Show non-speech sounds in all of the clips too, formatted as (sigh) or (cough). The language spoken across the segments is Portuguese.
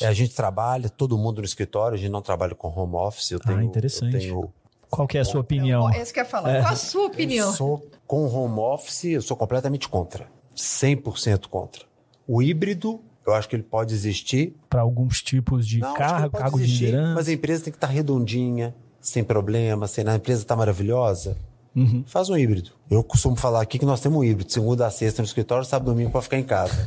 É, a gente trabalha, todo mundo no escritório, a gente não trabalha com home office. Eu Ah, tenho, interessante. Eu tenho Qual que é a sua opinião? É isso que eu ia falar. Qual a sua opinião? Eu sou com home office, eu sou completamente contra. 100% contra. O híbrido, eu acho que ele pode existir. Para alguns tipos de Não, cargo, cargo de existir, liderança? Mas a empresa tem que estar redondinha, sem problema, sem nada. A empresa está maravilhosa. Uhum. Faz um híbrido. Eu costumo falar aqui que nós temos um híbrido. Segunda a sexta no escritório, sábado e domingo para ficar em casa.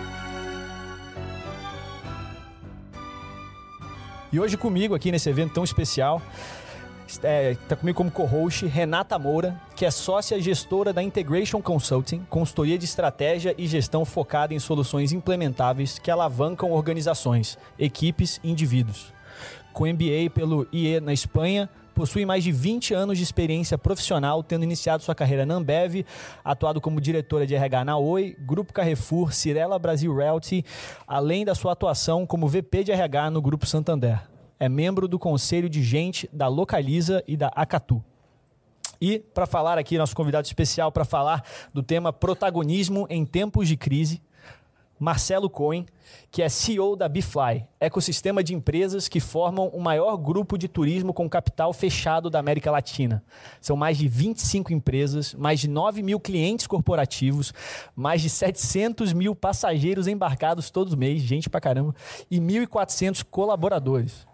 E hoje comigo aqui nesse evento tão especial, está comigo como co-host Renata Moura, que é sócia gestora da Integration Consulting, consultoria de estratégia e gestão focada em soluções implementáveis que alavancam organizações, equipes e indivíduos. Com MBA pelo IE na Espanha, possui mais de 20 anos de experiência profissional, tendo iniciado sua carreira na Ambev, atuado como diretora de RH na Oi, Grupo Carrefour, Cirela Brasil Realty, além da sua atuação como VP de RH no Grupo Santander. É membro do conselho de gente da Localiza e da Acatu. E para falar aqui, nosso convidado especial para falar do tema protagonismo em tempos de crise, Marcelo Cohen, que é CEO da Bifly, ecossistema de empresas que formam o maior grupo de turismo com capital fechado da América Latina. São mais de 25 empresas, mais de 9 mil clientes corporativos, mais de 700 mil passageiros embarcados todos os meses, gente pra caramba, e 1.400 colaboradores.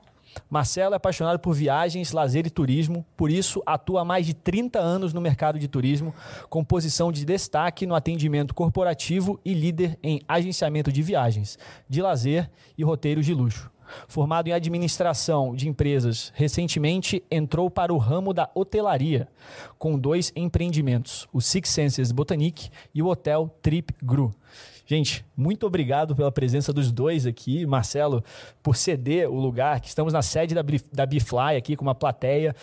Marcelo é apaixonado por viagens, lazer e turismo, por isso atua há mais de 30 anos no mercado de turismo, com posição de destaque no atendimento corporativo e líder em agenciamento de viagens, de lazer e roteiros de luxo. Formado em administração de empresas, recentemente entrou para o ramo da hotelaria, com dois empreendimentos, o Six Senses Botanique e o Hotel Trip Gru. Gente, muito obrigado pela presença dos dois aqui. Marcelo, por ceder o lugar, que estamos na sede da, da Bifly aqui, com uma plateia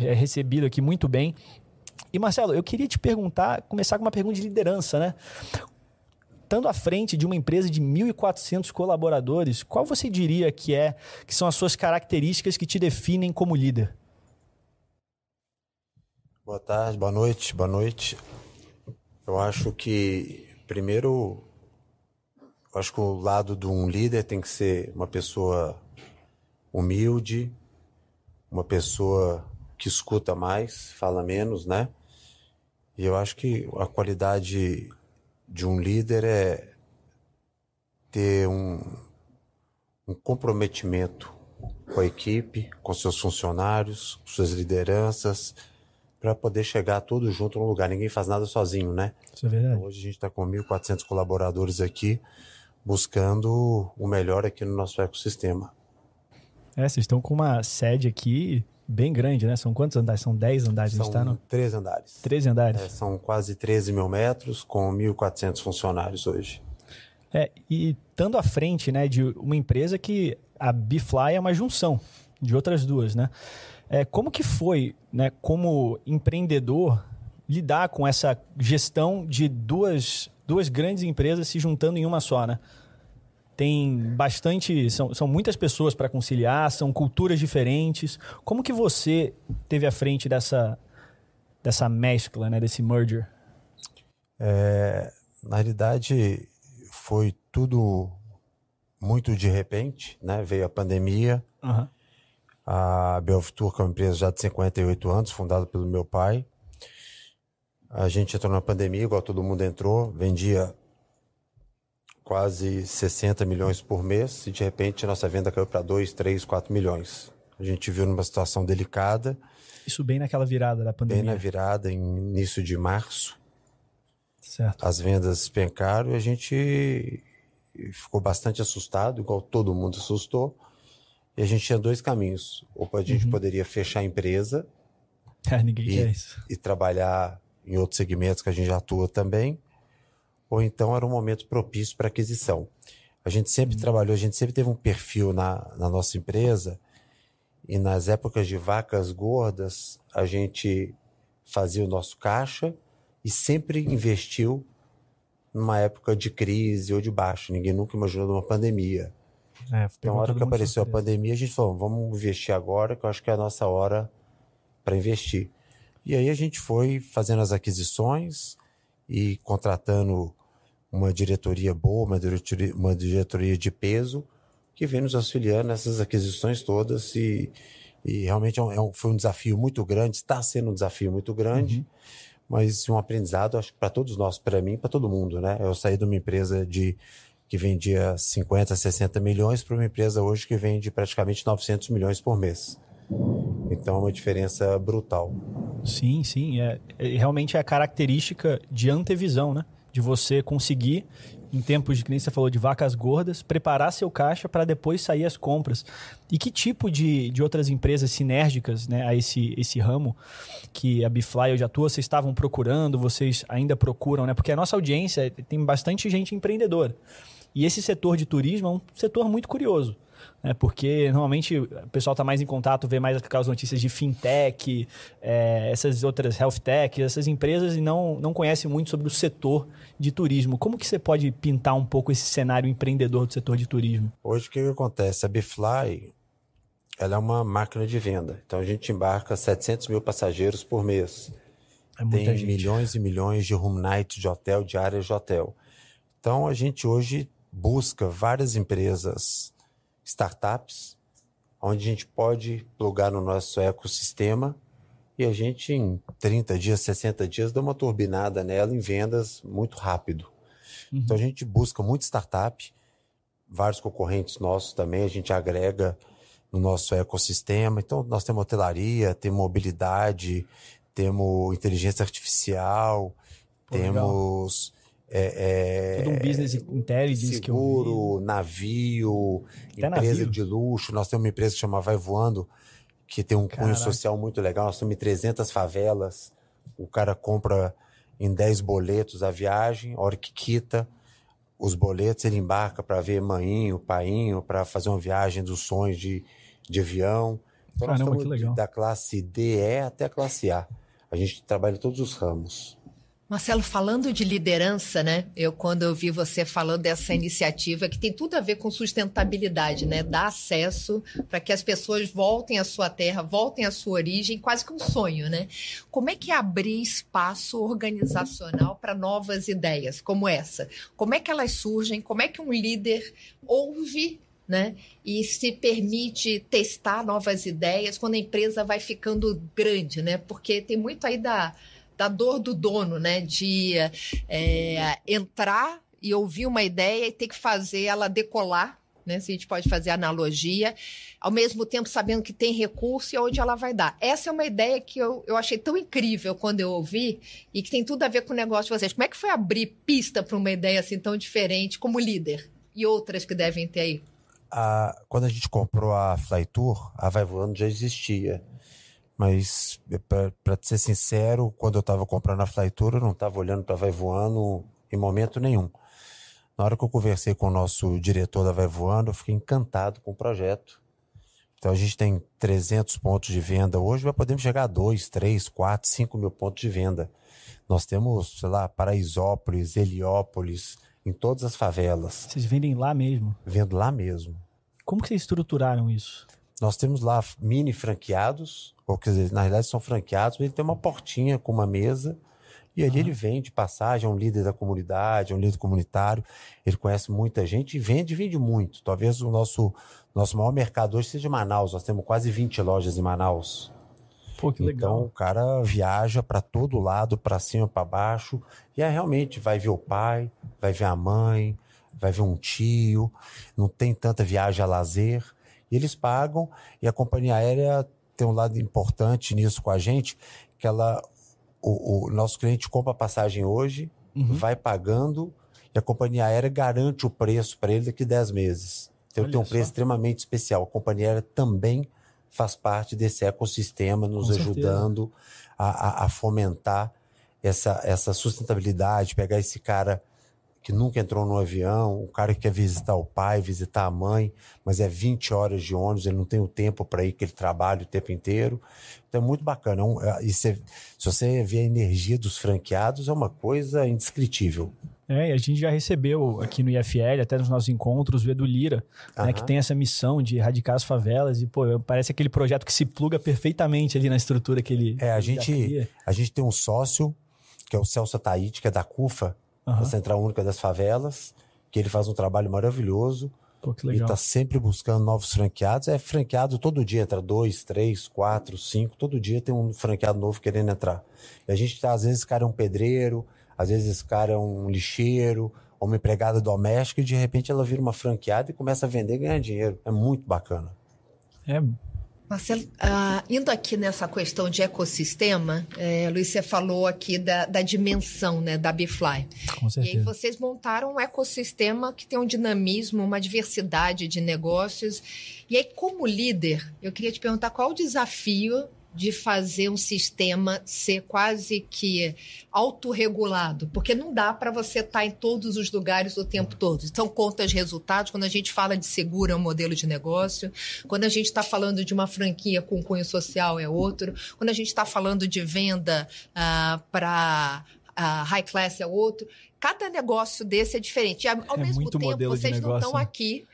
é, recebido aqui muito bem. E Marcelo, eu queria te perguntar, começar com uma pergunta de liderança, né? Estando à frente de uma empresa de 1.400 colaboradores, qual você diria que é que são as suas características que te definem como líder? Boa tarde, boa noite, boa noite. Eu acho que primeiro acho que o lado de um líder tem que ser uma pessoa humilde, uma pessoa que escuta mais, fala menos, né? E eu acho que a qualidade de um líder é ter um, um comprometimento com a equipe, com seus funcionários, com suas lideranças, para poder chegar todos juntos num lugar. Ninguém faz nada sozinho, né? Isso é verdade. Então, hoje a gente está com 1.400 colaboradores aqui, buscando o melhor aqui no nosso ecossistema. É, vocês estão com uma sede aqui bem grande, né? São quantos andares? São 10 andares? São tá no... três andares. 13 andares. É, são quase 13 mil metros, com 1.400 funcionários hoje. É, e estando à frente né, de uma empresa que a Bifly é uma junção de outras duas, né? É, como que foi, né, como empreendedor, lidar com essa gestão de duas, duas grandes empresas se juntando em uma só, né? Tem bastante, são, são muitas pessoas para conciliar, são culturas diferentes. Como que você teve à frente dessa, dessa mescla, né, desse merger? É, na realidade, foi tudo muito de repente, né? Veio a pandemia. Uhum. A Belvitur, que é uma empresa já de 58 anos, fundada pelo meu pai. A gente entrou na pandemia, igual todo mundo entrou, vendia quase 60 milhões por mês e de repente nossa venda caiu para 2, 3, 4 milhões. A gente viu numa situação delicada. Isso bem naquela virada da pandemia. Bem na virada, em início de março. Certo. As vendas despencaram e a gente ficou bastante assustado, igual todo mundo assustou. E a gente tinha dois caminhos. Ou a gente uhum. poderia fechar a empresa (laughs) É, ninguém e, quer isso. e trabalhar em outros segmentos que a gente já atua também, ou então era um momento propício para aquisição. A gente sempre trabalhou, a gente sempre teve um perfil na, na nossa empresa, e nas épocas de vacas gordas, a gente fazia o nosso caixa e sempre investiu numa época de crise ou de baixo. Ninguém nunca imaginou uma pandemia. É, Então, na hora que apareceu a pandemia, a gente falou, vamos investir agora, que eu acho que é a nossa hora para investir. E aí a gente foi fazendo as aquisições e contratando uma diretoria boa, uma diretoria, uma diretoria de peso, que vem nos auxiliando nessas aquisições todas e, e realmente é um- é foi um desafio muito grande, está sendo um desafio muito grande, mas um aprendizado, acho que para todos nós, para mim, para todo mundo, né? Eu saí de uma empresa de que vendia 50, 60 milhões para uma empresa hoje que vende praticamente 900 milhões por mês. Então é uma diferença brutal. Sim, sim. É, é- realmente é a característica de antevisão, né? De você conseguir, em tempos de que nem você falou de vacas gordas, preparar seu caixa para depois sair as compras. E que tipo de, de outras empresas sinérgicas né, a esse, esse ramo que a Bifly hoje atua, vocês estavam procurando, vocês ainda procuram, né? Porque a nossa audiência tem bastante gente empreendedora. E esse setor de turismo é um setor muito curioso. Né? Porque normalmente o pessoal está mais em contato, vê mais aquelas notícias de fintech, é, essas outras health tech, essas empresas e não, não conhece muito sobre o setor de turismo. Como que você pode pintar um pouco esse cenário empreendedor do setor de turismo? Hoje o que, que acontece? A Bifly ela é uma máquina de venda. Então a gente embarca 700 mil passageiros por mês. É muita Tem gente. milhões e milhões de room nights de hotel, de áreas de hotel. Então a gente hoje busca várias empresas, startups, onde a gente pode plugar no nosso ecossistema e a gente em 30 dias, 60 dias dá uma turbinada nela em vendas muito rápido. Então a gente busca muito startup, vários concorrentes nossos também, a gente agrega no nosso ecossistema. Então nós temos hotelaria, temos mobilidade, temos inteligência artificial, Pô, legal. É, é, Todo um business intelligence seguro, navio, Até empresa navio. de luxo. Nós temos uma empresa que chama Vai Voando, que tem um cunho Caraca. social muito legal. Nós temos em 300 favelas. O cara compra em 10 boletos a viagem, a hora que quita os boletos, ele embarca para ver mãinho, painho, para fazer uma viagem dos sonhos de, de avião. Então, nós Caramba, estamos que legal. da classe DE até a classe A. A gente trabalha em todos os ramos. Marcelo, falando de liderança, né? Eu, quando eu vi você falando dessa iniciativa que tem tudo a ver com sustentabilidade, né? Dar acesso para que as pessoas voltem à sua terra, voltem à sua origem, quase que um sonho, né? Como é que é abrir espaço organizacional para novas ideias como essa? Como é que elas surgem? Como é que um líder ouve né? E se permite testar novas ideias quando a empresa vai ficando grande, né? Porque tem muito aí da, da dor do dono, né? De é, entrar e ouvir uma ideia e ter que fazer ela decolar, né? Se a gente pode fazer analogia, ao mesmo tempo sabendo que tem recurso e onde ela vai dar. Essa é uma ideia que eu, eu achei tão incrível quando eu ouvi e que tem tudo a ver com o negócio de vocês. Como é que foi abrir pista para uma ideia assim tão diferente como líder? E outras que devem ter aí? a- quando a gente comprou a Flytour, a Vai Voando já existia. Mas, para ser sincero, quando eu estava comprando a Flytour, eu não estava olhando para Vai Voando em momento nenhum. Na hora que eu conversei com o nosso diretor da Vai Voando, eu fiquei encantado com o projeto. Então, a gente tem 300 pontos de venda hoje, mas podemos chegar a 2, 3, 4, 5 mil pontos de venda. Nós temos, sei lá, Paraisópolis, Heliópolis, em todas as favelas, Vocês vendem lá mesmo. vendo lá mesmo. Como que vocês estruturaram isso? Nós temos lá mini franqueados, ou quer dizer, na realidade são franqueados, mas ele tem uma portinha com uma mesa, e ali ele vende passagem, é um líder da comunidade, é um líder comunitário, ele conhece muita gente e vende, vende muito. Talvez o nosso, nosso maior mercado hoje seja Manaus, nós temos quase 20 lojas em Manaus. Pô, que Então legal. o cara viaja para todo lado, para cima, para baixo, e aí realmente vai ver o pai, vai ver a mãe, vai ver um tio, não tem tanta viagem a lazer, e eles pagam, e a companhia aérea tem um lado importante nisso com a gente, que ela, o, o nosso cliente compra a passagem hoje, Uhum. vai pagando, e a companhia aérea garante o preço para ele daqui 10 meses. Então Olha tem um só. preço extremamente especial. A companhia aérea também faz parte desse ecossistema, nos Com ajudando a, a, a, fomentar essa, essa sustentabilidade, pegar esse cara que nunca entrou no avião, o cara que quer visitar o pai, visitar a mãe, mas é 20 horas de ônibus, ele não tem o tempo para ir, que ele trabalha o tempo inteiro. Então é muito bacana. É, e se, se você vê a energia dos franqueados, é uma coisa indescritível. É, e a gente já recebeu aqui no IFL, até nos nossos encontros, o Edu Lira, uhum. né, que tem essa missão de erradicar as favelas. E, pô, parece aquele projeto que se pluga perfeitamente ali na estrutura que ele. É, a gente, a gente tem um sócio, que é o Celso Taíde, que é da CUFA, uhum. da Central Única das Favelas, que ele faz um trabalho maravilhoso. Pô, que legal. E está sempre buscando novos franqueados. É franqueado todo dia, entra dois, três, quatro, cinco. Todo dia tem um franqueado novo querendo entrar. E a gente, tá, às vezes, esse cara é um pedreiro, às vezes esse cara é um lixeiro, uma empregada doméstica, e de repente ela vira uma franqueada e começa a vender e ganhar dinheiro. É muito bacana. É Marcelo, uh, indo aqui nessa questão de ecossistema, é, Luiz, você falou aqui da, da dimensão né, da Bifly. Com certeza. E aí vocês montaram um ecossistema que tem um dinamismo, uma diversidade de negócios. E aí, como líder, eu queria te perguntar qual o desafio de fazer um sistema ser quase que autorregulado, porque não dá para você estar tá em todos os lugares o tempo todo. Então, contas resultados, quando a gente fala de seguro é um modelo de negócio, quando a gente está falando de uma franquia com cunho social é outro, quando a gente está falando de venda uh, para uh, high class é outro. Cada negócio desse é diferente. Ao é mesmo tempo, vocês não estão né? aqui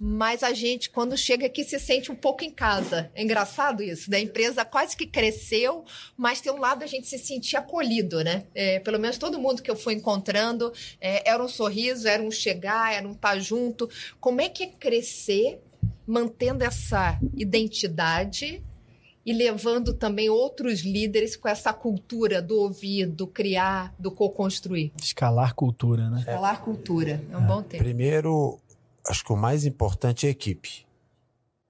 mas a gente, quando chega aqui, se sente um pouco em casa. É engraçado isso, né? A empresa quase que cresceu, mas tem um lado a gente se sentir acolhido, né? É, pelo menos todo mundo que eu fui encontrando é, era um sorriso, era um chegar, era um estar tá junto. Como é que é crescer mantendo essa identidade e levando também outros líderes com essa cultura do ouvir, do criar, do co-construir. Escalar cultura, né? Escalar cultura, é um é. bom termo. Primeiro, acho que o mais importante é a equipe.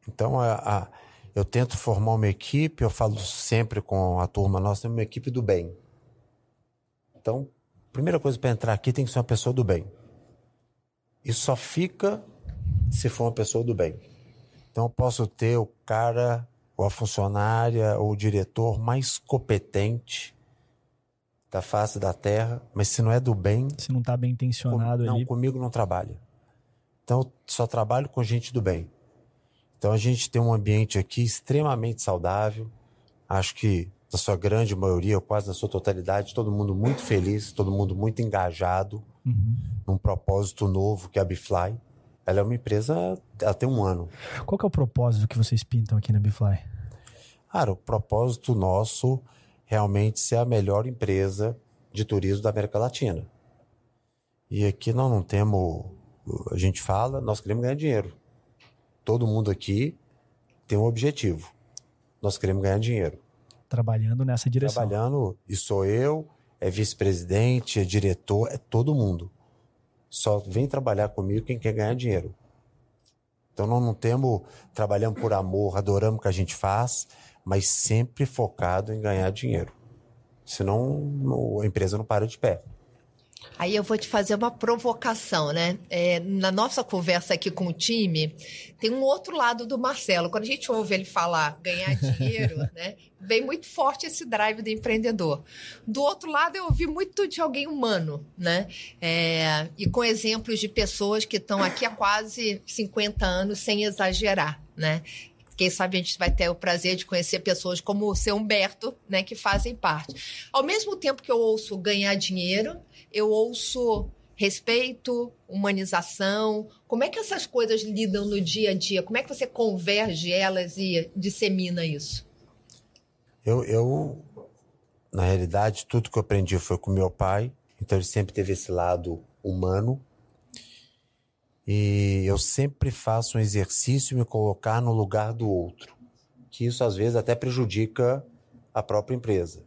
Então, a, a, eu tento formar uma equipe, eu falo sempre com a turma, nós temos uma equipe do bem. Então, primeira coisa para entrar aqui tem que ser uma pessoa do bem. E só fica se for uma pessoa do bem. Então, eu posso ter o cara, ou a funcionária, ou o diretor mais competente da face da terra, mas se não é do bem. Se não está bem intencionado com, ali. Não, comigo não trabalha. Então, só trabalho com gente do bem. Então, a gente tem um ambiente aqui extremamente saudável. Acho que, na sua grande maioria, ou quase na sua totalidade, todo mundo muito feliz, todo mundo muito engajado uhum. num propósito novo que é a Bifly. Ela é uma empresa, ela tem um ano. Qual é o propósito que vocês pintam aqui na Bifly? Cara, o propósito nosso realmente ser a melhor empresa de turismo da América Latina. E aqui nós não temos a gente fala, nós queremos ganhar dinheiro. Todo mundo aqui tem um objetivo. Nós queremos ganhar dinheiro. Trabalhando nessa direção. Trabalhando, e sou eu, é vice-presidente, é diretor, é todo mundo. Só vem trabalhar comigo quem quer ganhar dinheiro. Então nós não temos, trabalhando por amor, adoramos o que a gente faz, mas sempre focado em ganhar dinheiro. Senão a empresa não para de pé. Aí eu vou te fazer uma provocação, né? É, na nossa conversa aqui com o time, tem um outro lado do Marcelo. Quando a gente ouve ele falar ganhar dinheiro, (laughs) né? Vem muito forte esse drive do empreendedor. Do outro lado, eu ouvi muito de alguém humano, né? É, e com exemplos de pessoas que estão aqui há quase 50 anos, sem exagerar, né? Quem sabe a gente vai ter o prazer de conhecer pessoas como o seu Humberto, né, que fazem parte. Ao mesmo tempo que eu ouço ganhar dinheiro, eu ouço respeito, humanização. Como é que essas coisas lidam no dia a dia? Como é que você converge elas e dissemina isso? Eu, eu na realidade, tudo que eu aprendi foi com meu pai, então ele sempre teve esse lado humano. E eu sempre faço um exercício me colocar no lugar do outro, que isso às vezes até prejudica a própria empresa.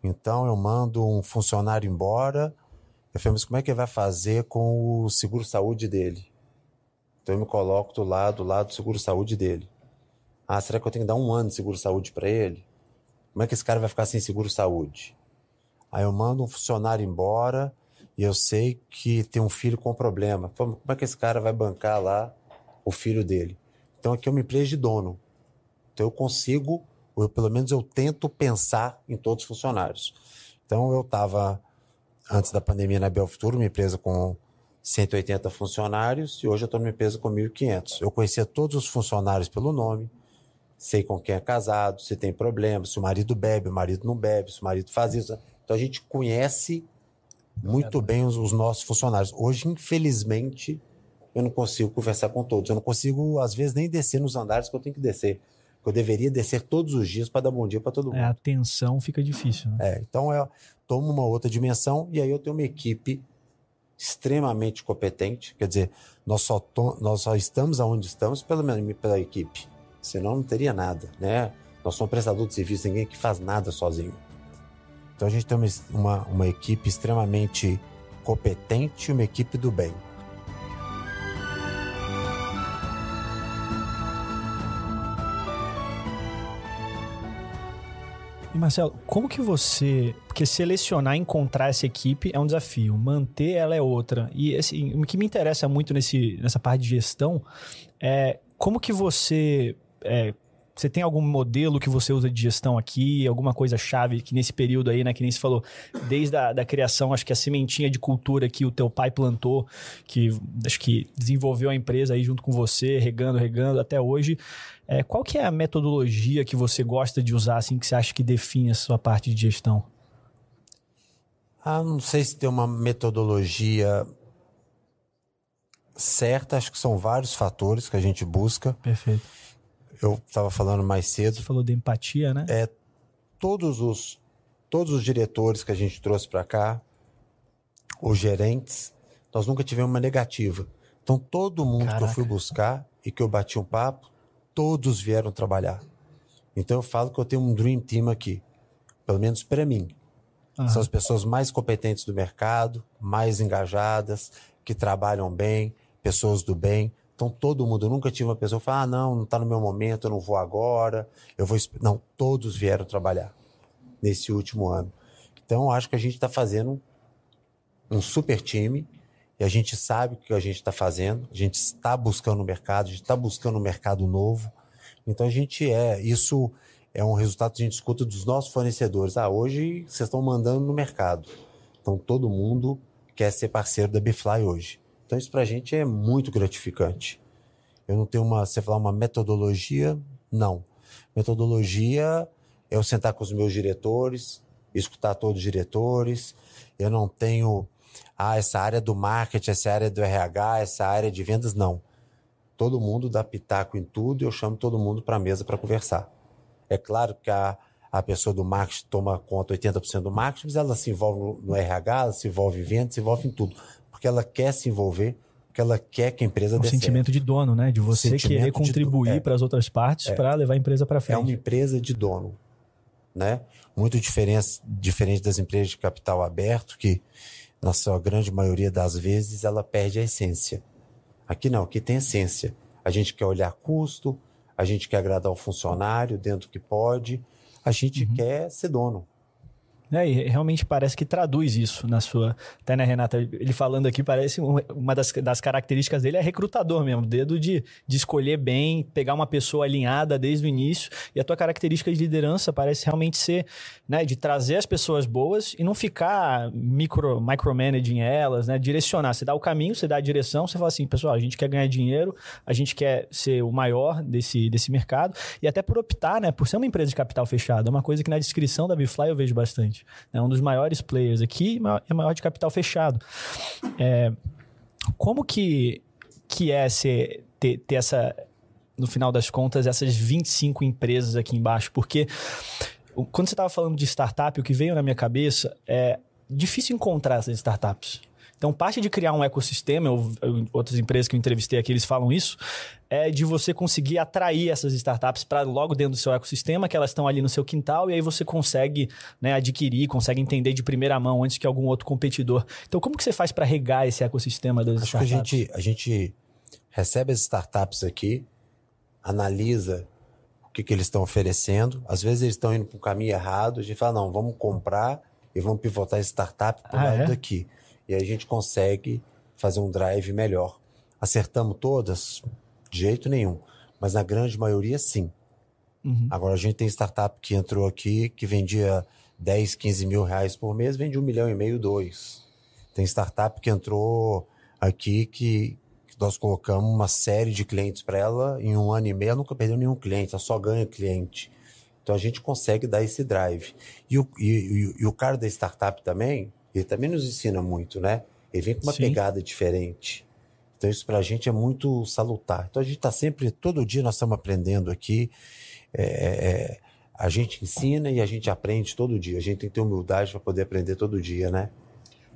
Então eu mando um funcionário embora, eu falei, mas como é que ele vai fazer com o seguro-saúde dele? Então eu me coloco do lado, do lado do seguro-saúde dele. Ah, será que eu tenho que dar um ano de seguro-saúde para ele? Como é que esse cara vai ficar sem seguro-saúde? Aí eu mando um funcionário embora e eu sei que tem um filho com problema. Como é que esse cara vai bancar lá o filho dele? Então aqui eu me empresa de dono. Então eu consigo, ou eu, pelo menos eu tento pensar em todos os funcionários. Então eu estava, antes da pandemia, na Belfuturo, uma empresa com 180 funcionários, e hoje eu estou numa empresa com 1.500. Eu conhecia todos os funcionários pelo nome, sei com quem é casado, se tem problema, se o marido bebe, o marido não bebe, se o marido faz isso. Então a gente conhece muito bem os, os nossos funcionários. Hoje, infelizmente, eu não consigo conversar com todos. Eu não consigo, às vezes, nem descer nos andares que eu tenho que descer. Eu deveria descer todos os dias para dar bom dia para todo mundo. É, a tensão fica difícil. Né? É, então eu tomo uma outra dimensão e aí eu tenho uma equipe extremamente competente. Quer dizer, nós só, to, nós só estamos aonde estamos pela, pela equipe. Senão não teria nada, né? Nós somos prestador de serviço, ninguém que faz nada sozinho. Então a gente tem uma, uma, uma equipe extremamente competente, uma equipe do bem. E Marcelo, como que você. Porque selecionar, encontrar essa equipe é um desafio, manter ela é outra. E assim, o que me interessa muito nesse, nessa parte de gestão é como que você é, você tem algum modelo que você usa de gestão aqui, alguma coisa chave que nesse período aí, né, que nem você falou, desde a da criação, acho que a sementinha de cultura que o teu pai plantou, que acho que desenvolveu a empresa aí junto com você, regando, regando até hoje. É, qual que é a metodologia que você gosta de usar, assim, que você acha que define a sua parte de gestão? Ah, não sei se tem uma metodologia certa, acho que são vários fatores que a gente busca. Perfeito eu estava falando mais cedo. Você falou de empatia, né? É todos os todos os diretores que a gente trouxe para cá, os gerentes, nós nunca tivemos uma negativa. Então todo mundo Caraca. que eu fui buscar e que eu bati um papo, todos vieram trabalhar. Então eu falo que eu tenho um dream team aqui, pelo menos para mim. Uhum. São as pessoas mais competentes do mercado, mais engajadas, que trabalham bem, pessoas do bem. Então todo mundo, eu nunca tive uma pessoa que fala, ah, não, não está no meu momento, eu não vou agora, eu vou. Não, todos vieram trabalhar nesse último ano. Então acho que a gente está fazendo um super time e a gente sabe o que a gente está fazendo, a gente está buscando o mercado, a gente está buscando um mercado novo. Então a gente é, isso é um resultado que a gente escuta dos nossos fornecedores. Ah, hoje vocês estão mandando no mercado. Então todo mundo quer ser parceiro da Bifly hoje. Então isso para a gente é muito gratificante. Eu não tenho uma, você falar uma metodologia, não. Metodologia é eu sentar com os meus diretores, escutar todos os diretores. Eu não tenho, ah, essa área do marketing, essa área do RH, essa área de vendas, não. Todo mundo dá pitaco em tudo e eu chamo todo mundo para a mesa para conversar. É claro que a, a pessoa do marketing toma conta 80% do marketing, mas ela se envolve no, RH, ela se envolve em vendas, se envolve em tudo porque ela quer se envolver, porque ela quer que a empresa é um dê sentimento certo. de dono, né? De você sentimento querer contribuir é, para as outras partes é, para levar a empresa para frente. É uma empresa de dono, né? Muito diferente, diferente das empresas de capital aberto, que na sua grande maioria das vezes ela perde a essência. Aqui não, aqui tem essência. A gente quer olhar custo, a gente quer agradar o funcionário dentro do que pode, a gente uhum. quer ser dono. Né? E realmente parece que traduz isso na sua. Até, né, Renata? Ele falando aqui, parece uma das, das características dele é recrutador mesmo, dedo de, de escolher bem, pegar uma pessoa alinhada desde o início. E a tua característica de liderança parece realmente ser né, de trazer as pessoas boas e não ficar micro, micromanaging elas, né? Direcionar. Você dá o caminho, você dá a direção, você fala assim, pessoal, a gente quer ganhar dinheiro, a gente quer ser o maior desse, desse mercado, e até por optar, né, por ser uma empresa de capital fechado. É uma coisa que na descrição da Bifly eu vejo bastante. É um dos maiores players aqui, é maior de capital fechado. É, como que, que é ser, ter, ter essa, no final das contas, essas 25 empresas aqui embaixo? Porque quando você estava falando de startup, o que veio na minha cabeça é difícil encontrar essas startups. Então, parte de criar um ecossistema, eu, eu, outras empresas que eu entrevistei aqui, eles falam isso, é de você conseguir atrair essas startups para logo dentro do seu ecossistema, que elas estão ali no seu quintal, e aí você consegue né, adquirir, consegue entender de primeira mão antes que algum outro competidor. Então, como que você faz para regar esse ecossistema das Acho startups? que a gente, a gente recebe as startups aqui, analisa o que, que eles estão oferecendo. Às vezes eles estão indo para um caminho errado, a gente fala, não, vamos comprar e vamos pivotar esse startup para o ah, lado é? daqui. E aí a gente consegue fazer um drive melhor. Acertamos todas? De jeito nenhum. Mas na grande maioria, sim. Uhum. Agora a gente tem startup que entrou aqui que vendia 10, 15 mil reais por mês, vende um milhão e meio, dois. Tem startup que entrou aqui que, que nós colocamos uma série de clientes para ela em um ano e meio, ela nunca perdeu nenhum cliente, ela só ganha cliente. Então a gente consegue dar esse drive. E o, e, e, e o cara da startup também, ele também nos ensina muito, né? Ele vem com uma Sim. pegada diferente. Então isso para a gente é muito salutar. Então a gente está sempre, todo dia nós estamos aprendendo aqui. É, é, é, a gente ensina e a gente aprende todo dia. A gente tem que ter humildade para poder aprender todo dia, né?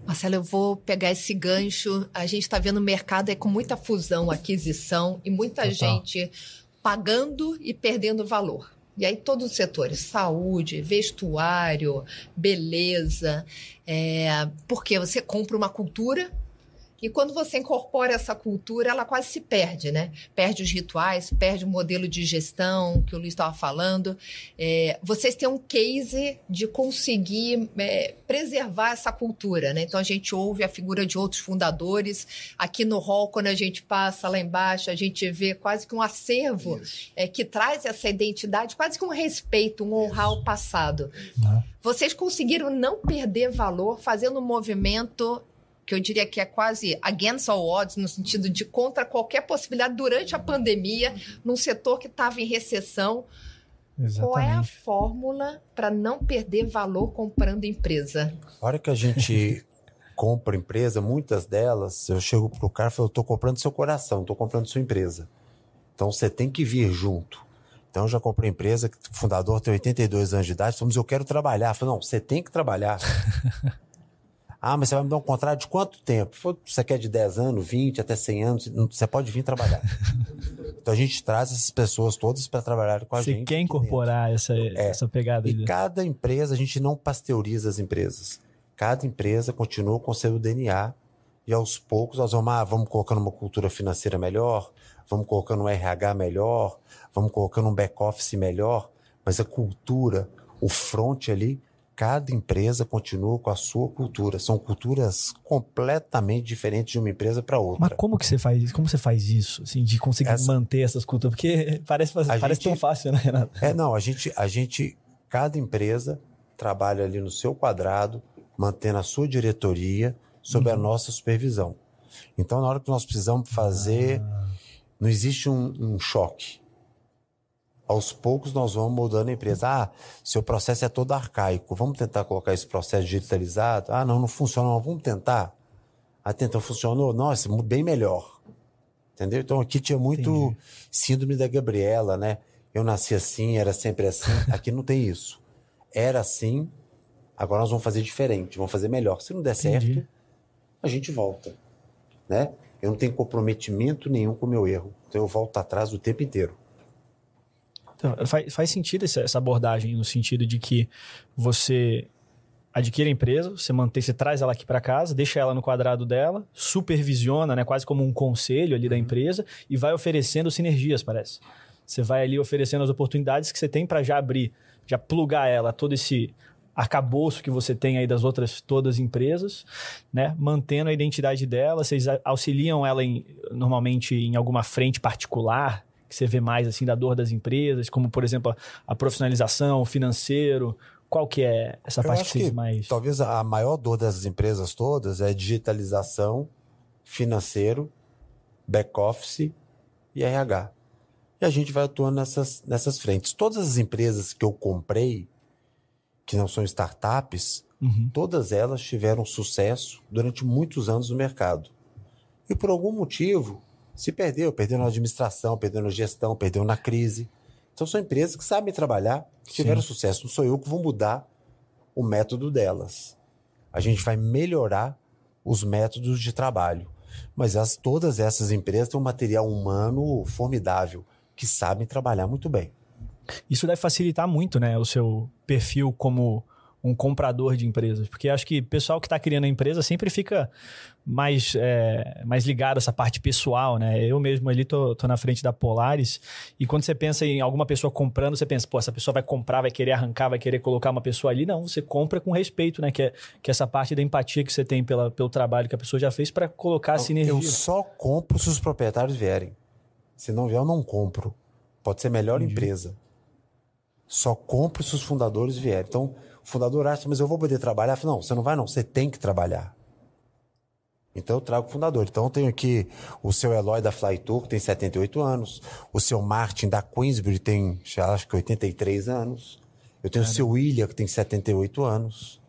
Marcelo, eu vou pegar esse gancho. A gente está vendo o mercado é com muita fusão, aquisição e muita Total. gente pagando e perdendo valor. E aí todos os setores, saúde, vestuário, beleza, é, porque você compra uma cultura e quando você incorpora essa cultura, ela quase se perde, né? Perde os rituais, perde o modelo de gestão que o Luiz estava falando. É, vocês têm um case de conseguir é, preservar essa cultura, né? Então a gente ouve a figura de outros fundadores. Aqui no hall, quando a gente passa lá embaixo, a gente vê quase que um acervo é, que traz essa identidade, quase que um respeito, um honrar o passado. Uhum. Vocês conseguiram não perder valor fazendo um movimento que eu diria que é quase against all odds, no sentido de contra qualquer possibilidade durante a pandemia, num setor que estava em recessão. Exatamente. Qual é a fórmula para não perder valor comprando empresa? A hora que a gente (laughs) compra empresa, muitas delas, eu chego para o cara e falo, estou comprando seu coração, estou comprando sua empresa. Então você tem que vir junto. Então eu já comprei empresa, o fundador tem 82 anos de idade, falamos, eu quero trabalhar. Eu falei, não, você tem que trabalhar. (laughs) Ah, mas você vai me dar um contrato de quanto tempo? Você quer de 10 anos, 20, até 100 anos? Você pode vir trabalhar. (laughs) então a gente traz essas pessoas todas para trabalhar com a você gente. Você quer incorporar essa, é. essa pegada. E de... cada empresa, a gente não pasteuriza as empresas. Cada empresa continua com seu DNA e aos poucos nós vamos, ah, vamos colocando uma cultura financeira melhor, vamos colocando um RH melhor, vamos colocando um back-office melhor, mas a cultura, o front ali, cada empresa continua com a sua cultura. São culturas completamente diferentes de uma empresa para outra. Mas como que você faz isso? Como você faz isso, assim, de conseguir Essa... manter essas culturas? Porque (laughs) parece, parece gente... tão fácil, né, Renato? É, não, a gente, a gente, cada empresa trabalha ali no seu quadrado, mantendo a sua diretoria sob uhum. a nossa supervisão. Então, na hora que nós precisamos fazer, ah. não existe um, um choque aos poucos nós vamos mudando a empresa. Ah, seu processo é todo arcaico, vamos tentar colocar esse processo digitalizado? Ah, não, não funciona, vamos tentar. Ah, tenta, funcionou? Nossa, bem melhor. Entendeu? Então aqui tinha muito Entendi. síndrome da Gabriela, né? Eu nasci assim, era sempre assim. Aqui não tem isso. Era assim, agora nós vamos fazer diferente, vamos fazer melhor. Se não der Entendi. certo, a gente volta, né? Eu não tenho comprometimento nenhum com o meu erro. Então eu volto atrás o tempo inteiro. Então, faz, faz sentido essa, abordagem, no sentido de que você adquire a empresa, você mantém, você traz ela aqui para casa, deixa ela no quadrado dela, supervisiona, né, quase como um conselho ali da uhum. empresa e vai oferecendo sinergias, parece. Você vai ali oferecendo as oportunidades que você tem para já abrir, já plugar ela todo esse arcabouço que você tem aí das outras todas as empresas, né, mantendo a identidade dela, vocês auxiliam ela em, normalmente em alguma frente particular, que você vê mais assim da dor das empresas, como por exemplo a, a profissionalização, o financeiro? Qual que é essa Eu parte que vocês mais? Talvez a maior dor dessas empresas todas é digitalização, financeiro, back office e RH. E a gente vai atuando nessas, nessas frentes. Todas as empresas que eu comprei, que não são startups, uhum. todas elas tiveram sucesso durante muitos anos no mercado. E por algum motivo, se perdeu, perdeu na administração, perdeu na gestão, perdeu na crise. Então são empresas que sabem trabalhar, que tiveram Sim. sucesso. Não sou eu que vou mudar o método delas. A gente vai melhorar os métodos de trabalho. Mas as, todas essas empresas têm um material humano formidável, que sabem trabalhar muito bem. Isso deve facilitar muito, né, o seu perfil como um comprador de empresas. Porque acho que o pessoal que está criando a empresa sempre fica mais, é, mais ligado a essa parte pessoal, né? Eu mesmo ali tô, tô na frente da Polaris e quando você pensa em alguma pessoa comprando, você pensa, pô, essa pessoa vai comprar, vai querer arrancar, vai querer colocar uma pessoa ali. Não, você compra com respeito, né? Que é, que é essa parte da empatia que você tem pela, pelo trabalho que a pessoa já fez para colocar a sinergia. Eu só compro se os proprietários vierem. Se não vier, eu não compro. Pode ser melhor Entendi. empresa. Só compro se os fundadores vierem. Então, o fundador acha, mas eu vou poder trabalhar? Falo, não, você não vai não, você tem que trabalhar. Então eu trago o fundador. Então eu tenho aqui o seu Eloy da Flytour, que tem 78 anos. O seu Martin da Queensbury tem, acho que 83 anos. Eu tenho o seu William, que tem 78 anos.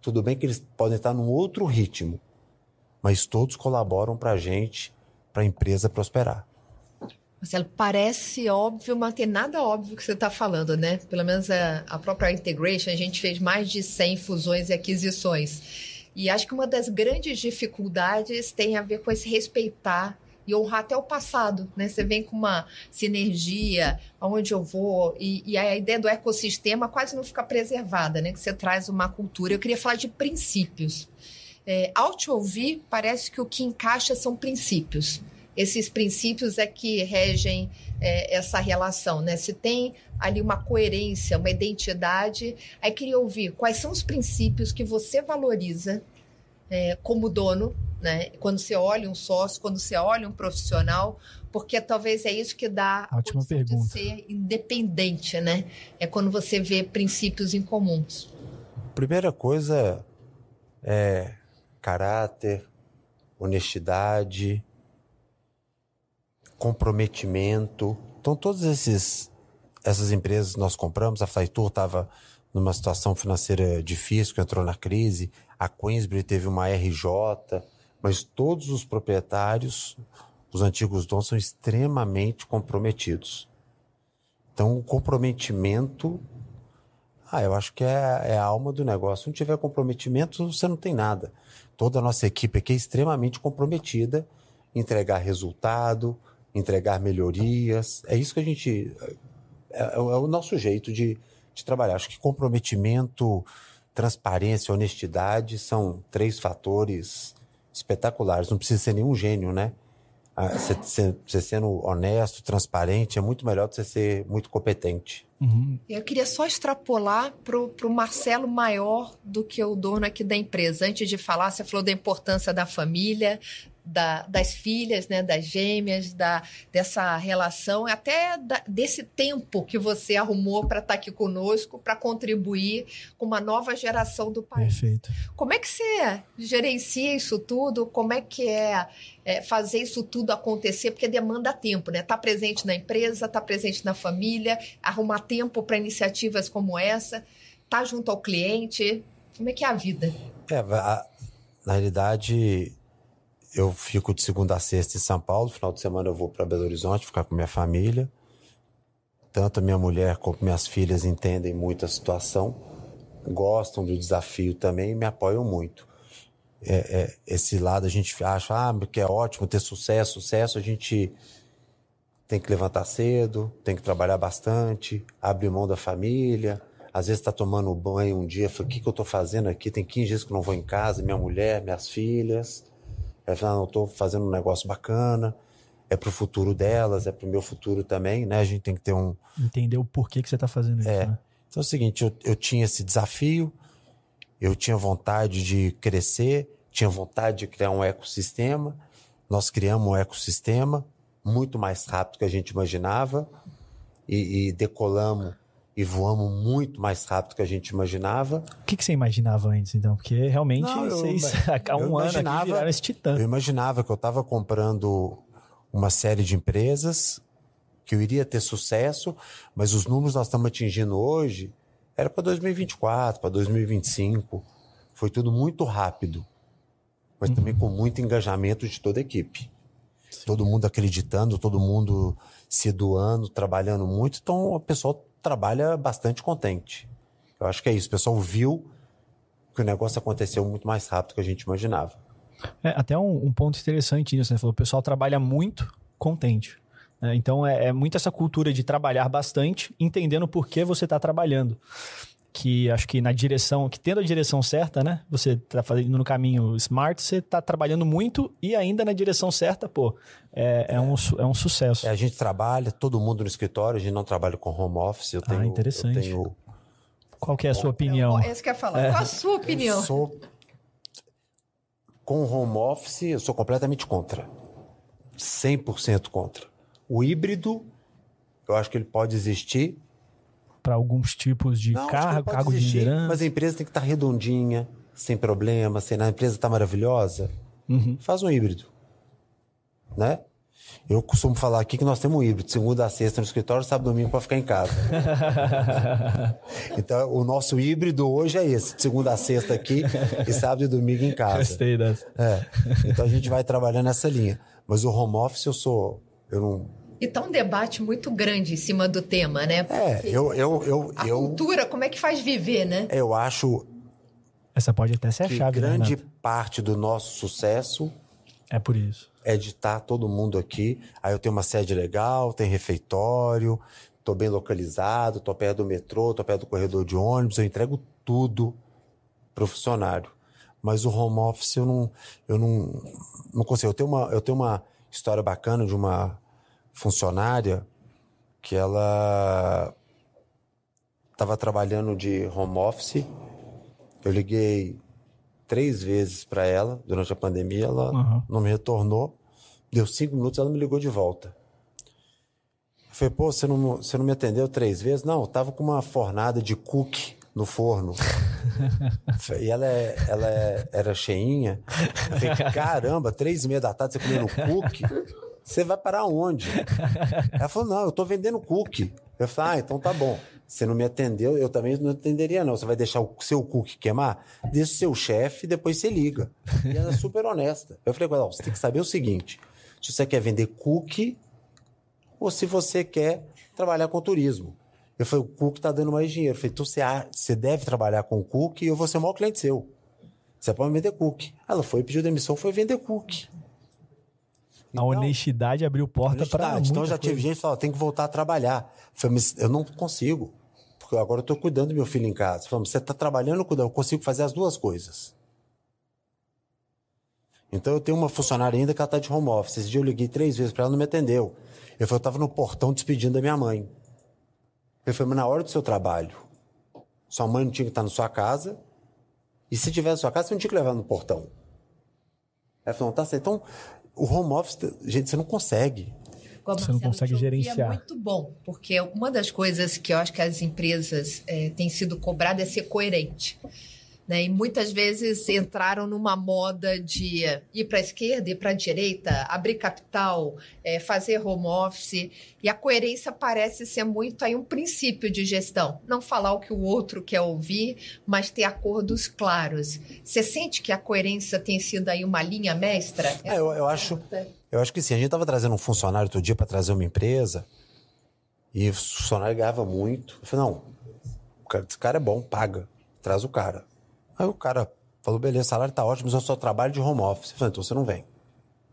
Tudo bem que eles podem estar num outro ritmo, mas todos colaboram para a gente, para a empresa prosperar. Marcelo, parece óbvio, mas tem nada óbvio que você está falando, né? Pelo menos a, a própria Integration, a gente fez mais de 100 fusões e aquisições. E acho que uma das grandes dificuldades tem a ver com esse respeitar e honrar até o passado, né? Você vem com uma sinergia, aonde eu vou, e, e, a ideia do ecossistema quase não fica preservada, né? Que você traz uma cultura. Eu queria falar de princípios. É, ao te ouvir, parece que o que encaixa são princípios. Esses princípios é que regem é, essa relação, né? Se tem ali uma coerência, uma identidade, aí queria ouvir quais são os princípios que você valoriza é, como dono né? Quando você olha um sócio, quando você olha um profissional, porque talvez é isso que dá Ótima a pergunta. de ser independente, né? É quando você vê princípios em comuns. Primeira coisa é caráter, honestidade, comprometimento. Então todos esses essas empresas nós compramos, a Flytour estava numa situação financeira difícil, que entrou na crise, a Queensbury teve uma RJ, mas todos os proprietários, os antigos donos, são extremamente comprometidos. Então, o comprometimento, ah, eu acho que é, é, a alma do negócio. Se não tiver comprometimento, você não tem nada. Toda a nossa equipe aqui é extremamente comprometida em entregar resultado, entregar melhorias. É isso que a gente. É, é, é o nosso jeito de, de trabalhar. Acho que comprometimento, transparência, honestidade são três fatores espetaculares. Não precisa ser nenhum gênio, né? Você, você sendo honesto, transparente, é muito melhor do que você ser muito competente. Uhum. Eu queria só extrapolar para o Marcelo maior do que o dono aqui da empresa. Antes de falar, você falou da importância da família, da, das filhas, né, das gêmeas, da, dessa relação, até da, desse tempo que você arrumou para estar tá aqui conosco, para contribuir com uma nova geração do país. Perfeito. Como é que você gerencia isso tudo? Como é que é, é fazer isso tudo acontecer? Porque demanda tempo, né? Estar tá presente na empresa, estar tá presente na família, arrumar tempo para iniciativas como essa, estar tá junto ao cliente. Como é que é a vida? É, a, na realidade, eu fico de segunda a sexta em São Paulo. Final de semana eu vou para Belo Horizonte ficar com minha família. Tanto minha mulher como minhas filhas entendem muito a situação, gostam do desafio também e me apoiam muito. É, é, esse lado a gente acha ah, que é ótimo ter sucesso, sucesso. A gente tem que levantar cedo, tem que trabalhar bastante, abrir mão da família. Às vezes está tomando banho um dia, fala, o que, que eu estou fazendo aqui? Tem 15 dias que eu não vou em casa, minha mulher, minhas filhas. Aí fala, não, estou fazendo um negócio bacana, é pro futuro delas, é pro meu futuro também, né? A gente tem que ter um... Entender o porquê que você está fazendo isso, é. né? Então é o seguinte, eu, eu tinha esse desafio, eu tinha vontade de crescer, tinha vontade de criar um ecossistema, nós criamos um ecossistema muito mais rápido que a gente imaginava e, e decolamos e voamos muito mais rápido que a gente imaginava. O que, que você imaginava antes, então? Porque realmente Não, eu, vocês, (laughs) há um ano aqui viraram esse titã. Eu imaginava que eu estava comprando uma série de empresas, que eu iria ter sucesso, mas os números nós estamos atingindo hoje era para 2024, para 2025. Foi tudo muito rápido, mas uhum. também com muito engajamento de toda a equipe. Sim. Todo mundo acreditando, todo mundo se doando, trabalhando muito. Então, o pessoal trabalha bastante contente. Eu acho que é isso. O pessoal viu que o negócio aconteceu muito mais rápido do que a gente imaginava. É, até um, um ponto interessante nisso, né? Falou, o pessoal trabalha muito contente. Né? Então é, é muito essa cultura de trabalhar bastante, entendendo por que você está trabalhando que acho que na direção, que tendo a direção certa, né? Você está fazendo no caminho smart, você está trabalhando muito e ainda na direção certa, pô, é, é, um, é um sucesso. É, a gente trabalha, todo mundo no escritório, a gente não trabalha com home office. Eu ah, tenho, ah, interessante. Eu tenho... Qual que é a sua opinião? É isso que eu ia falar. É. Qual a sua opinião? Eu sou... Com home office, eu sou completamente contra. 100% contra. O híbrido, eu acho que ele pode existir, para alguns tipos de Não, cargo, cargo de existir, liderança. Mas a empresa tem que estar redondinha, sem problema, sem a empresa está maravilhosa. Uhum. Faz um híbrido. Né? Eu costumo falar aqui que nós temos um híbrido, segunda a sexta no escritório, sábado e domingo para ficar em casa. (laughs) então, o nosso híbrido hoje é esse, de segunda a sexta aqui e sábado e domingo em casa. Gostei dessa. É. Então a gente vai trabalhando nessa linha. Mas o home office eu sou. Eu não. E tá um debate muito grande em cima do tema, né? É, eu, eu, eu, A eu, cultura, como é que faz viver, né? eu acho Essa pode até ser a que chave, né, grande Renato? parte do nosso sucesso É por isso. é de estar todo mundo aqui. Aí eu tenho uma sede legal, tem refeitório, tô bem localizado, tô perto do metrô, tô perto do corredor de ônibus, eu entrego tudo pro funcionário. Mas o home office eu não, eu não, não consigo. Eu tenho uma, eu tenho uma história bacana de uma funcionária que ela estava trabalhando de home office. Eu liguei três vezes para ela durante a pandemia, ela Uhum. não me retornou. Deu cinco minutos, ela me ligou de volta. Eu falei, pô, você não, você não me atendeu três vezes? Não, eu tava com uma fornada de cookie no forno. (laughs) e ela, é, ela é- era cheinha. Eu falei, caramba, três e meia da tarde você comendo cookie? Você vai parar onde? (laughs) Ela falou, não, eu tô vendendo cookie. Eu falei, ah, então tá bom. Você não me atendeu, eu também não atenderia, não. Você vai deixar o seu cookie queimar? Deixa o seu chefe, depois você liga. E ela é super honesta. Eu falei ó, você tem que saber o seguinte: se você quer vender cookie ou se você quer trabalhar com turismo. Eu falei, o cookie tá dando mais dinheiro. Eu falei, então você, você deve trabalhar com cookie e eu vou ser o maior cliente seu. Você pode vender cookie. Ela foi, pediu demissão, foi vender cookie. A honestidade abriu porta para Honestidade. Então já tive coisa. gente que falou, tem que voltar a trabalhar. Eu falei, mas eu não consigo. Porque agora eu tô cuidando do meu filho em casa. Eu falei, você tá trabalhando, cuidando. Eu consigo fazer as duas coisas. Então eu tenho uma funcionária ainda que ela tá de home office. Esse dia eu liguei três vezes para ela, não me atendeu. Eu falei, eu tava no portão despedindo da minha mãe. Eu falei, mas na hora do seu trabalho, sua mãe não tinha que estar na sua casa. E se tivesse na sua casa, você não tinha que levar no portão. Ela falou, tá certo. Então, o home office, gente, você não consegue. Igual, Você não consegue gerenciar. É muito bom, porque uma das coisas que eu acho que as empresas eh, têm sido cobradas é ser coerente. Né? E muitas vezes entraram numa moda de ir para a esquerda, ir para a direita, abrir capital, eh, fazer home office. E a coerência parece ser muito aí um princípio de gestão. Não falar o que o outro quer ouvir, mas ter acordos claros. Você sente que a coerência tem sido aí uma linha mestra? É, eu, eu acho, eu acho que sim. A gente estava trazendo um funcionário outro dia para trazer uma empresa e o funcionário ganhava muito. Eu falei, não, esse cara é bom, paga, traz o cara. Aí o cara falou, beleza, o salário tá ótimo, mas eu só trabalho de home office. Eu falei, então você não vem. Eu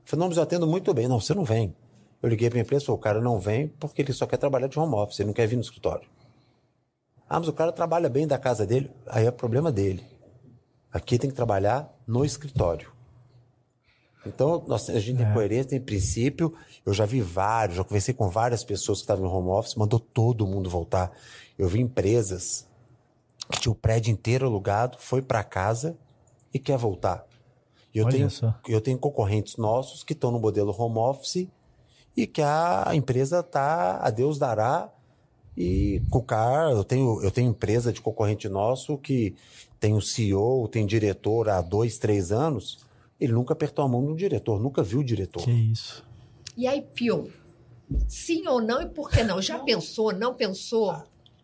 falei, não, mas eu atendo muito bem. Não, você não vem. Eu liguei para a empresa e falei, o cara não vem porque ele só quer trabalhar de home office, ele não quer vir no escritório. Ah, mas o cara trabalha bem da casa dele. Aí é problema dele. Aqui tem que trabalhar no escritório. Então, nós, a gente tem É. coerência, tem princípio. Eu já vi vários, já conversei com várias pessoas que estavam em home office, mandou todo mundo voltar. Eu vi empresas que tinha o prédio inteiro alugado, foi para casa e quer voltar. E eu Olha tenho, só. eu tenho concorrentes nossos que estão no modelo home office e que a empresa tá a Deus dará e com o cara, eu tenho, eu tenho empresa de concorrente nosso que tem o CEO, tem diretor há dois, três anos, ele nunca apertou a mão no diretor, nunca viu o diretor. Que isso. E a IPO? Sim ou não e por que não? Já pensou, não pensou?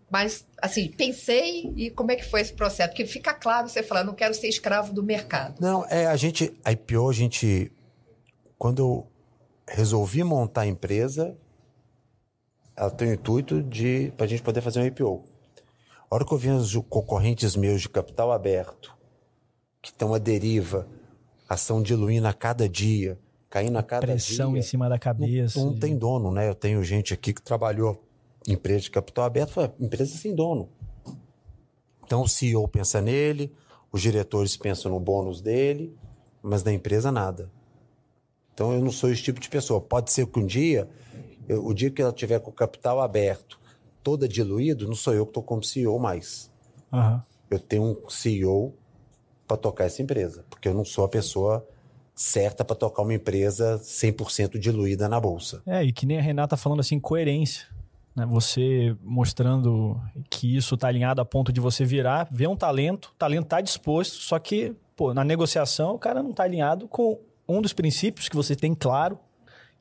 Mas, assim, pensei e como é que foi esse processo? Porque fica claro você falar, não quero ser escravo do mercado. Não, é, a gente, a IPO, a gente, quando eu resolvi montar a empresa, ela tem o intuito de, pra gente poder fazer um IPO. A hora que eu vi os concorrentes meus de capital aberto, que estão à deriva, ação diluindo a cada dia, caindo a cada Pressão dia. em cima da cabeça. Não, não tem dono, né? Eu tenho gente aqui que trabalhou empresa de capital aberto, foi empresa sem dono. Então o CEO pensa nele, os diretores pensam no bônus dele, mas da empresa nada. Então eu não sou esse tipo de pessoa. Pode ser que um dia, eu- o dia que ela tiver com o capital aberto, toda diluído, não sou eu que estou como CEO mais. Aham. Eu tenho um CEO para tocar essa empresa, porque eu não sou a pessoa certa para tocar uma empresa 100% diluída na bolsa. É, e que nem a Renata falando assim, coerência. Né? Você mostrando que isso está alinhado a ponto de você virar, ver um talento, o talento está disposto, só que, pô, na negociação o cara não está alinhado com um dos princípios que você tem claro,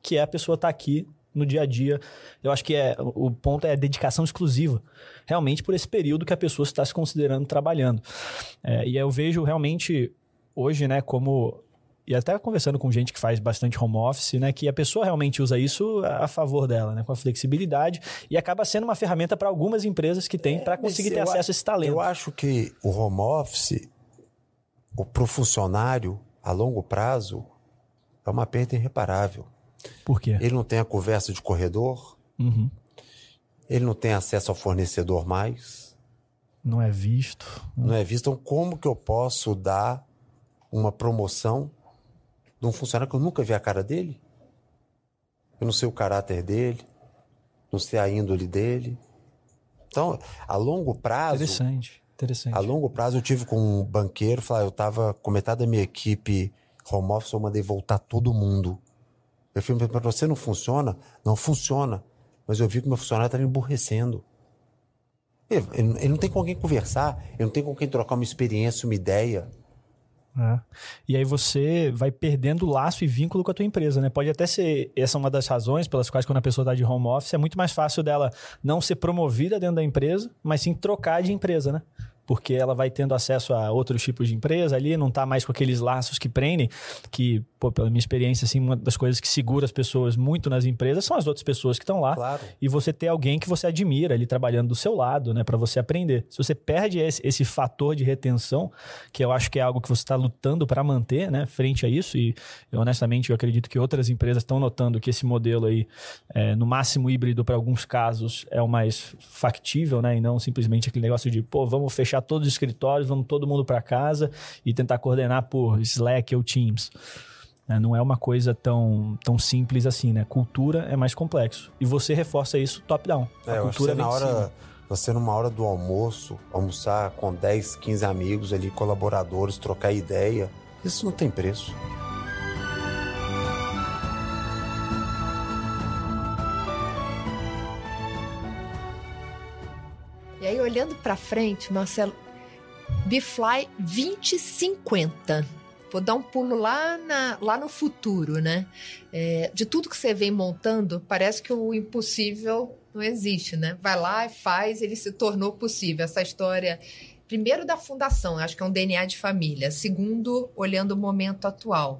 que é a pessoa estar tá aqui no dia a dia. Eu acho que é, o ponto é dedicação exclusiva, realmente por esse período que a pessoa está se considerando trabalhando. É, e eu vejo realmente hoje, né, como e até conversando com gente que faz bastante home office, né, que a pessoa realmente usa isso a favor dela, né, com a flexibilidade e acaba sendo uma ferramenta para algumas empresas que têm é, para conseguir ter acesso a esse talento. Eu acho que o home office, para o funcionário a longo prazo, é uma perda irreparável. Por quê? Ele não tem a conversa de corredor, uhum. ele não tem acesso ao fornecedor mais. Não é visto. Não é visto. Então, como que eu posso dar uma promoção de um funcionário que eu nunca vi a cara dele? Eu não sei o caráter dele, não sei a índole dele. Então, a longo prazo. Interessante, interessante. A longo prazo, eu tive com um banqueiro, falar, eu estava com metade da minha equipe home office, eu mandei voltar todo mundo. Eu falei, para você não funciona? Não funciona. Mas eu vi que meu funcionário estava emburrecendo. Ele, ele, ele, não tem com quem conversar, ele não tem com quem trocar uma experiência, uma ideia. É. E aí você vai perdendo laço e vínculo com a tua empresa, né? Pode até ser essa uma das razões pelas quais quando a pessoa está de home office é muito mais fácil dela não ser promovida dentro da empresa, mas sim trocar de empresa, né? Porque ela vai tendo acesso a outros tipos de empresa ali, não está mais com aqueles laços que prendem, que, pô, pela minha experiência, assim, uma das coisas que segura as pessoas muito nas empresas são as outras pessoas que estão lá. Claro. E você ter alguém que você admira ali trabalhando do seu lado, né, para você aprender. Se você perde esse, esse, fator de retenção, que eu acho que é algo que você está lutando para manter, né, frente a isso, e eu, honestamente eu acredito que outras empresas estão notando que esse modelo aí, é, no máximo híbrido para alguns casos, é o mais factível, né, e não simplesmente aquele negócio de, pô, vamos fechar fechar todos os escritórios, vamos todo mundo para casa e tentar coordenar por Slack ou Teams. É, não é uma coisa tão, tão simples assim, né? Cultura é mais complexo. E você reforça isso top-down. É, a cultura na hora, você numa hora do almoço, almoçar com 10, 15 amigos ali, colaboradores, trocar ideia, isso não tem preço. Olhando para frente, Marcelo, Bifly 2050. Vou dar um pulo lá, na, lá no futuro, né? É, de tudo que você vem montando, parece que o impossível não existe, né? Vai lá e faz, ele se tornou possível. Essa história, primeiro da fundação, acho que é um DNA de família. Segundo, olhando o momento atual.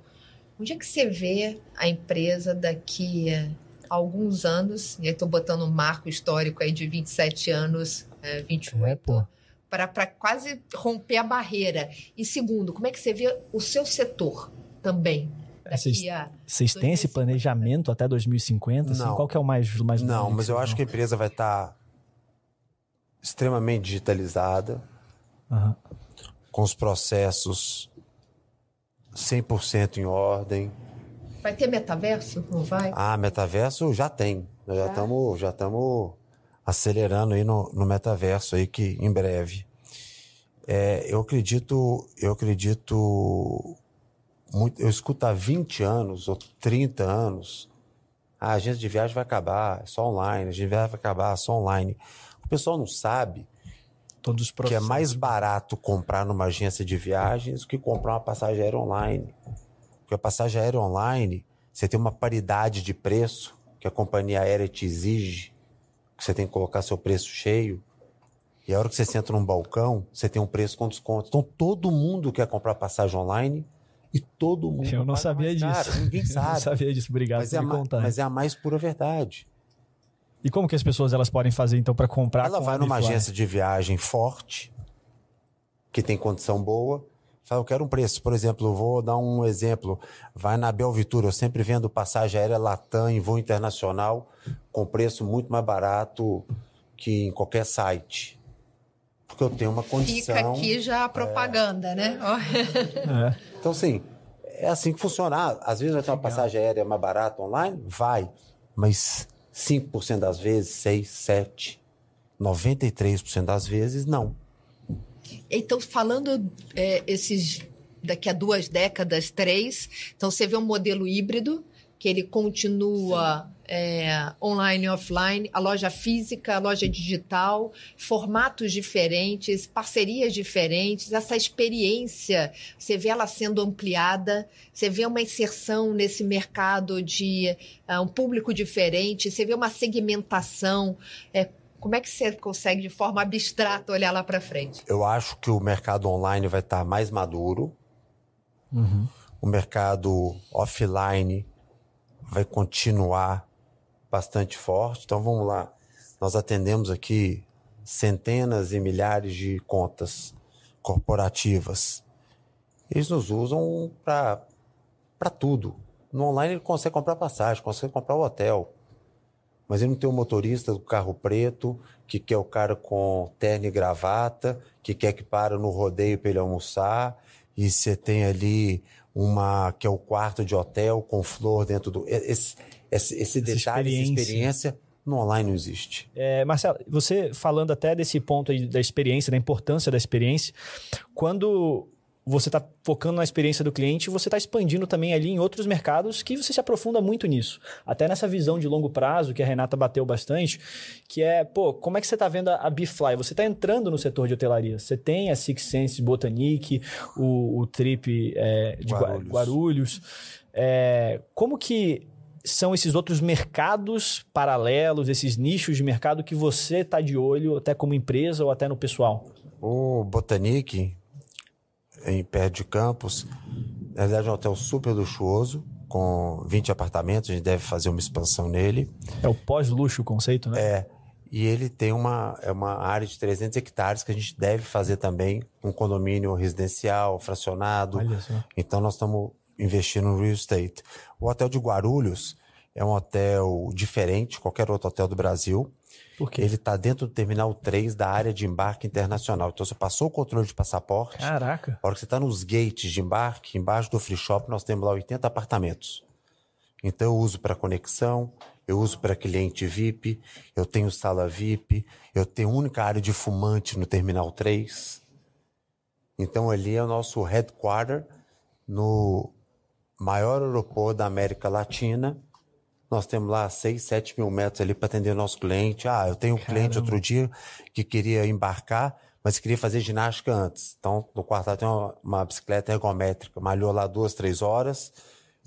Onde é que você vê a empresa daqui a alguns anos? E aí estou botando um marco histórico aí de 27 anos é, 28, é, para quase romper a barreira. E segundo, como é que você vê o seu setor também? Vocês têm esse planejamento até 2050? Assim, qual que é o mais, mais Não, mas eu acho que a empresa vai estar tá extremamente digitalizada, uhum. com os processos 100% em ordem. Vai ter metaverso? Não vai? Ah, metaverso já tem. Nós já estamos já estamos acelerando aí no, no metaverso aí que em breve. É, eu acredito, eu acredito muito, eu escuto há 20 anos ou 30 anos, ah, a agência de viagem vai acabar, é só online, a agência de viagem vai acabar, é só online. O pessoal não sabe Todos os que é mais barato comprar numa agência de viagens do que comprar uma passagem aérea online. Porque a passagem aérea online, você tem uma paridade de preço que a companhia aérea te exige que você tem que colocar seu preço cheio. E a hora que você senta num balcão, você tem um preço com desconto. Então todo mundo quer comprar passagem online e todo mundo. Eu não sabia disso. Ninguém sabe. (laughs) Eu não sabia disso, obrigado mas por é me contar. Mas é a mais pura verdade. E como que as pessoas elas podem fazer então para comprar? Ela vai numa agência de viagem forte, que tem condição boa, Fala, eu quero um preço. Por exemplo, vou dar um exemplo. Vai na Belvitura, eu sempre vendo passagem aérea Latam em voo internacional com preço muito mais barato que em qualquer site. Porque eu tenho uma condição... Fica aqui já a propaganda, é, né? É. Então, assim, é assim que funciona. Às vezes vai ter uma passagem aérea mais barata online? Vai. Mas 5% das vezes, 6, 7, 93% das vezes, não. Então, falando é, esses daqui a duas décadas, três, então você vê um modelo híbrido que ele continua é, online e offline, a loja física, a loja digital, formatos diferentes, parcerias diferentes, essa experiência, você vê ela sendo ampliada, você vê uma inserção nesse mercado de uh, um público diferente, você vê uma segmentação. É, como é que você consegue, de forma abstrata, olhar lá para frente? Eu acho que o mercado online vai estar mais maduro. Uhum. O mercado offline vai continuar bastante forte. Então vamos lá. Nós atendemos aqui centenas e milhares de contas corporativas. Eles nos usam para tudo. No online ele consegue comprar passagem, consegue comprar o hotel. Mas ele não tem o motorista do carro preto, que quer o cara com terno e gravata, que quer que para no rodeio para ele almoçar. E você tem ali uma que é o quarto de hotel com flor dentro do. Esse, esse, esse detalhe, experiência. essa experiência no online não existe. É, Marcelo, você falando até desse ponto aí da experiência, da importância da experiência, quando você está focando na experiência do cliente, você está expandindo também ali em outros mercados que você se aprofunda muito nisso. Até nessa visão de longo prazo, que a Renata bateu bastante, que é, pô, como é que você está vendo a Bifly? Você está entrando no setor de hotelaria. Você tem a Six Senses Botanique, o, o Trip é, de Guarulhos. Guarulhos. É, como que são esses outros mercados paralelos, esses nichos de mercado que você está de olho, até como empresa ou até no pessoal? O Botanique, em perto de Campos, na verdade é um hotel super luxuoso, com 20 apartamentos, a gente deve fazer uma expansão nele. É o pós-luxo o conceito, né? É. E ele tem uma, é uma área de 300 hectares que a gente deve fazer também um condomínio residencial, fracionado. Então nós estamos investir no real estate. O hotel de Guarulhos é um hotel diferente de qualquer outro hotel do Brasil. Por quê? Ele está dentro do terminal 3 da área de embarque internacional. Então você passou o controle de passaporte. Caraca. A hora que você está nos gates de embarque, embaixo do free shop, nós temos lá 80 apartamentos. Então eu uso para conexão, eu uso para cliente VIP, eu tenho sala VIP, eu tenho única área de fumante no terminal 3. Então ali é o nosso headquarter no maior aeroporto da América Latina. Nós temos lá 6, 7 mil metros ali para atender o nosso cliente. Ah, eu tenho um Caramba. cliente outro dia que queria embarcar, mas queria fazer ginástica antes. Então, no quarto tem uma, uma, bicicleta ergométrica. Malhou lá duas, três horas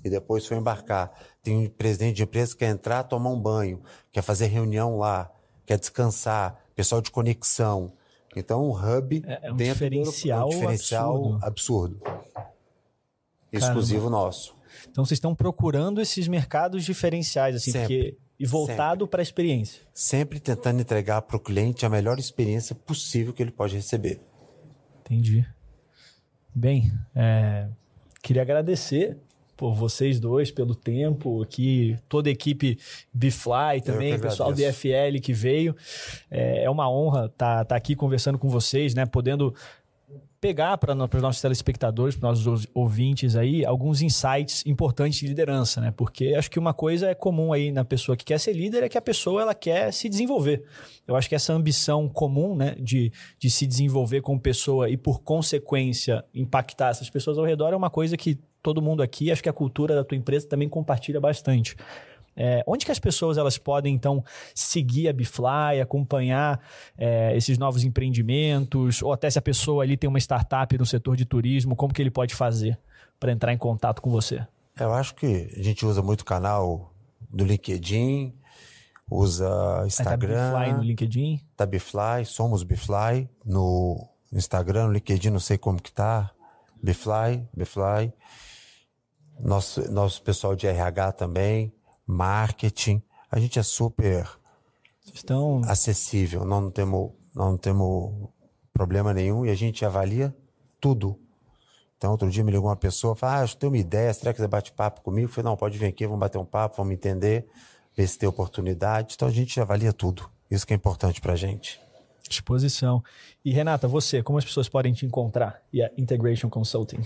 e depois foi embarcar. Tem um presidente de empresa que quer entrar, tomar um banho, quer fazer reunião lá, quer descansar, pessoal de conexão. Então, um hub é, é um dentro diferencial, do, um diferencial absurdo. absurdo exclusivo nosso. Então vocês estão procurando esses mercados diferenciais, assim, Sempre. porque e voltado para a experiência. Sempre tentando entregar para o cliente a melhor experiência possível que ele pode receber. Entendi. Bem, é, queria agradecer por vocês dois, pelo tempo aqui, toda a equipe Bifly também, pessoal do DFL que veio. É, é uma honra estar tá, tá aqui conversando com vocês, né? Podendo pegar para os nossos telespectadores, para os nossos ouvintes aí, alguns insights importantes de liderança, né? Porque acho que uma coisa é comum aí na pessoa que quer ser líder é que a pessoa ela quer se desenvolver. Eu acho que essa ambição comum, né, de, de se desenvolver como pessoa e por consequência impactar essas pessoas ao redor é uma coisa que todo mundo aqui, acho que a cultura da tua empresa também compartilha bastante. É, onde que as pessoas elas podem então seguir a Bifly, acompanhar é, esses novos empreendimentos, ou até se a pessoa ali tem uma startup no setor de turismo, como que ele pode fazer para entrar em contato com você? Eu acho que a gente usa muito o canal do LinkedIn, usa Instagram. Tá Bifly no LinkedIn? Tá Bifly, somos Bifly no Instagram, no LinkedIn, não sei como que tá. Bifly, Bifly. Nosso, nosso pessoal de RH também marketing. A gente é super Estão... acessível, nós não temos, não temos problema nenhum e a gente avalia tudo. Então, outro dia me ligou uma pessoa, falou, ah, que tem uma ideia, será que você bate papo comigo? Eu falei, não, pode vir aqui, vamos bater um papo, vamos entender, ver se tem oportunidade. Então, a gente avalia tudo. Isso que é importante para a gente. Disposição. E, Renata, você, como as pessoas podem te encontrar e a Integration Consulting?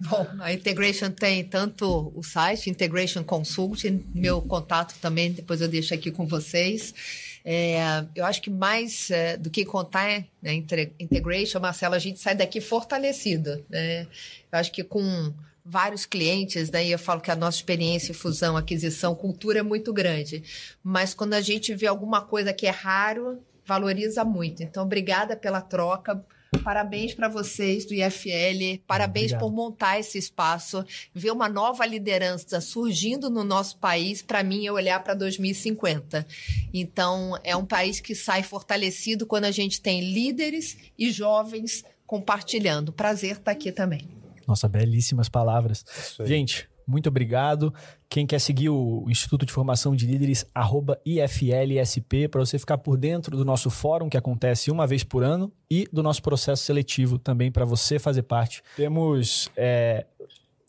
Bom, a Integration tem tanto o site, Integration Consulting, meu contato também, depois eu deixo aqui com vocês. É, eu acho que mais é, do que contar né, Integration, Marcelo, a gente sai daqui fortalecido. Né? Eu acho que com vários clientes, daí eu falo que a nossa experiência, fusão, aquisição, cultura é muito grande. Mas quando a gente vê alguma coisa que é raro, valoriza muito. Então, obrigada pela troca. Parabéns para vocês do IFL, parabéns Obrigado. por montar esse espaço, ver uma nova liderança surgindo no nosso país, para mim é olhar para 2050. Então, é um país que sai fortalecido quando a gente tem líderes e jovens compartilhando. Prazer estar aqui também. Nossa, belíssimas palavras. Gente, muito obrigado. Quem quer seguir o Instituto de Formação de Líderes, arroba IFLSP, para você ficar por dentro do nosso fórum que acontece uma vez por ano e do nosso processo seletivo também para você fazer parte. Temos é,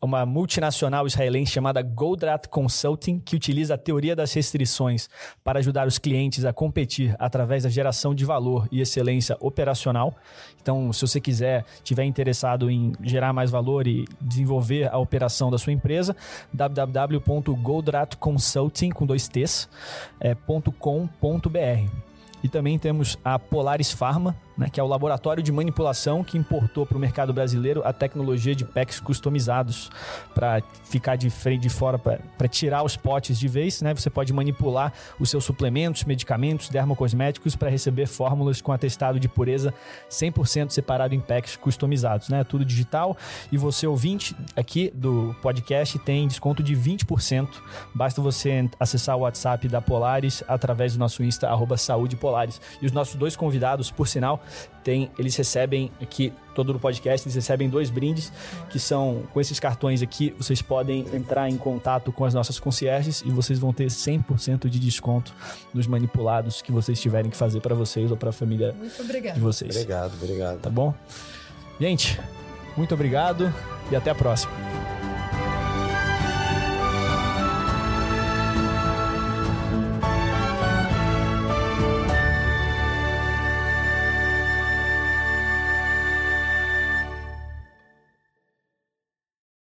uma multinacional israelense chamada Goldrat Consulting, que utiliza a teoria das restrições para ajudar os clientes a competir através da geração de valor e excelência operacional. Então, se você quiser, tiver interessado em gerar mais valor e desenvolver a operação da sua empresa, www.goldratconsulting com dois t's, é, .com.br. E também temos a Polaris Pharma, né, que é o laboratório de manipulação que importou para o mercado brasileiro a tecnologia de packs customizados para ficar de frente de fora, para tirar os potes de vez. Né, você pode manipular os seus suplementos, medicamentos, dermocosméticos para receber fórmulas com atestado de pureza 100% separado em packs customizados. Né, tudo digital. E você, ouvinte aqui do podcast, tem desconto de 20%. Basta você acessar o WhatsApp da Polaris através do nosso Insta, arroba Saúde Polaris. E os nossos dois convidados, por sinal, tem, eles recebem aqui, todo o podcast, eles recebem dois brindes, que são, com esses cartões aqui, vocês podem entrar em contato com as nossas concierges e vocês vão ter 100% de desconto nos manipulados que vocês tiverem que fazer para vocês ou para a família de vocês. Obrigado, obrigado. Tá bom? Gente, muito obrigado e até a próxima.